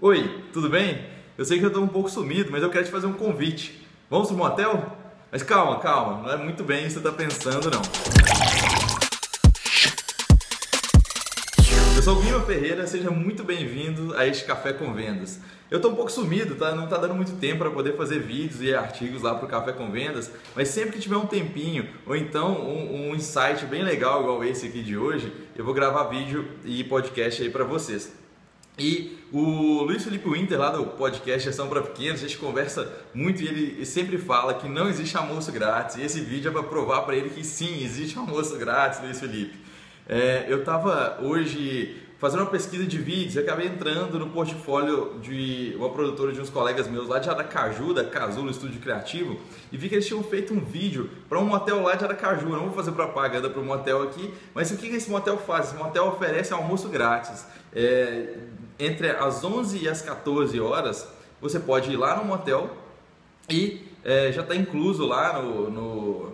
Oi, tudo bem? Eu sei que eu estou um pouco sumido, mas eu quero te fazer um convite. Vamos para um motel? Mas calma, calma, não é muito bem isso que você está pensando, não. Eu sou o Guilherme Ferreira, seja muito bem-vindo a este Café com Vendas. Eu estou um pouco sumido, tá? Não está dando muito tempo para poder fazer vídeos e artigos lá para o Café com Vendas, mas sempre que tiver um tempinho ou então um, um insight bem legal igual esse aqui de hoje, eu vou gravar vídeo e podcast aí para vocês. E o Luiz Felipe Winter, lá do podcast Gestão para Pequenos, a gente conversa muito e ele sempre fala que não existe almoço grátis. E esse vídeo é para provar para ele que sim, existe almoço grátis, Luiz Felipe. É, eu estava hoje fazendo uma pesquisa de vídeos e acabei entrando no portfólio de uma produtora de uns colegas meus lá de Aracaju, da Casulo Estúdio Criativo, e vi que eles tinham feito um vídeo para um motel lá de Aracaju. Não vou fazer propaganda para o motel aqui, mas o que esse motel faz? Esse motel oferece almoço grátis. É, entre as 11 e as 14 horas, você pode ir lá no motel e é, já está incluso lá no, no,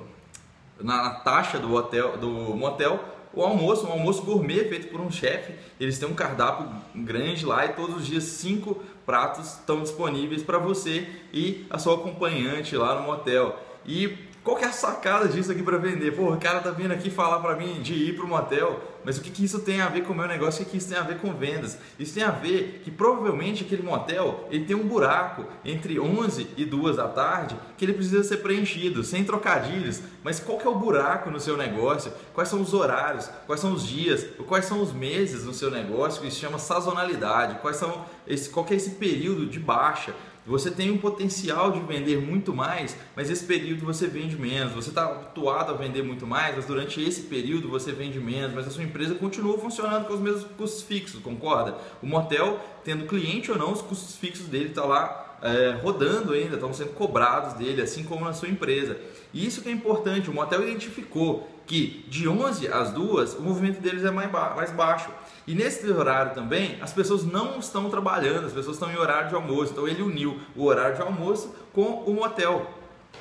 na taxa do hotel, do motel o almoço, um almoço gourmet feito por um chefe. Eles têm um cardápio grande lá e todos os dias cinco pratos estão disponíveis para você e a sua acompanhante lá no motel. E qual que é a sacada disso aqui para vender? Pô, o cara tá vindo aqui falar para mim de ir para o motel, mas o que, que isso tem a ver com o meu negócio? O que, que isso tem a ver com vendas? Isso tem a ver que provavelmente aquele motel ele tem um buraco entre 11 e 2 da tarde que ele precisa ser preenchido, sem trocadilhos. Mas qual que é o buraco no seu negócio? Quais são os horários? Quais são os dias? Quais são os meses no seu negócio? Se chama sazonalidade. Quais são esse, qual que é esse período de baixa? Você tem um potencial de vender muito mais, mas esse período você vende menos. Você está habituado a vender muito mais, mas durante esse período você vende menos, mas a sua empresa continua funcionando com os mesmos custos fixos, concorda? O motel, tendo cliente ou não, os custos fixos dele estão tá lá é, rodando ainda, estão sendo cobrados dele, assim como na sua empresa. E isso que é importante, o motel identificou que de 11 às 2 o movimento deles é mais, ba mais baixo. E nesse horário também, as pessoas não estão trabalhando, as pessoas estão em horário de almoço. Então ele uniu o horário de almoço com o motel.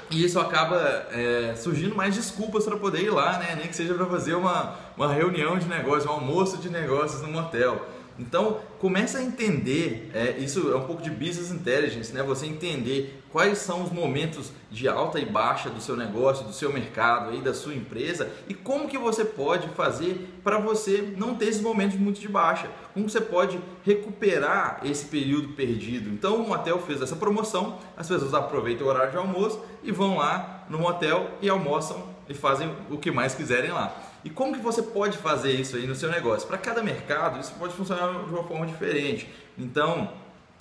E isso acaba é, surgindo mais desculpas para poder ir lá, né? Nem que seja para fazer uma, uma reunião de negócios, um almoço de negócios no motel. Então, começa a entender, é, isso é um pouco de business intelligence, né? Você entender quais são os momentos de alta e baixa do seu negócio, do seu mercado, aí, da sua empresa e como que você pode fazer para você não ter esses momentos muito de baixa. Como você pode recuperar esse período perdido. Então, o motel fez essa promoção, as pessoas aproveitam o horário de almoço e vão lá no motel e almoçam e fazem o que mais quiserem lá. E como que você pode fazer isso aí no seu negócio? Para cada mercado, isso pode funcionar de uma forma diferente. Então,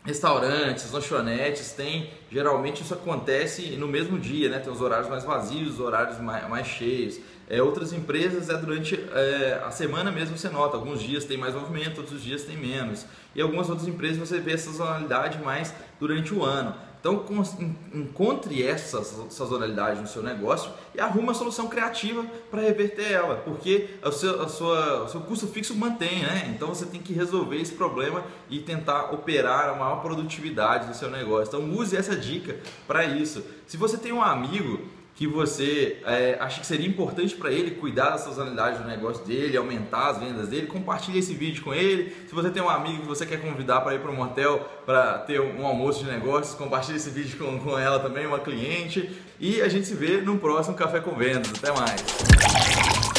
restaurantes, lanchonetes, tem geralmente isso acontece no mesmo dia, né? Tem os horários mais vazios, os horários mais, mais cheios. É, outras empresas é durante é, a semana mesmo você nota, alguns dias tem mais movimento, outros dias tem menos. E algumas outras empresas você vê essa sazonalidade mais durante o ano. Então, encontre essa sazonalidade no seu negócio e arrume uma solução criativa para reverter ela, porque o seu, a sua, o seu custo fixo mantém, né? Então, você tem que resolver esse problema e tentar operar a maior produtividade do seu negócio. Então, use essa dica para isso. Se você tem um amigo que você é, acha que seria importante para ele cuidar da sazonalidade do negócio dele, aumentar as vendas dele, compartilhe esse vídeo com ele. Se você tem um amigo que você quer convidar para ir para um motel para ter um almoço de negócios, compartilhe esse vídeo com, com ela também, uma cliente. E a gente se vê no próximo Café com Vendas. Até mais!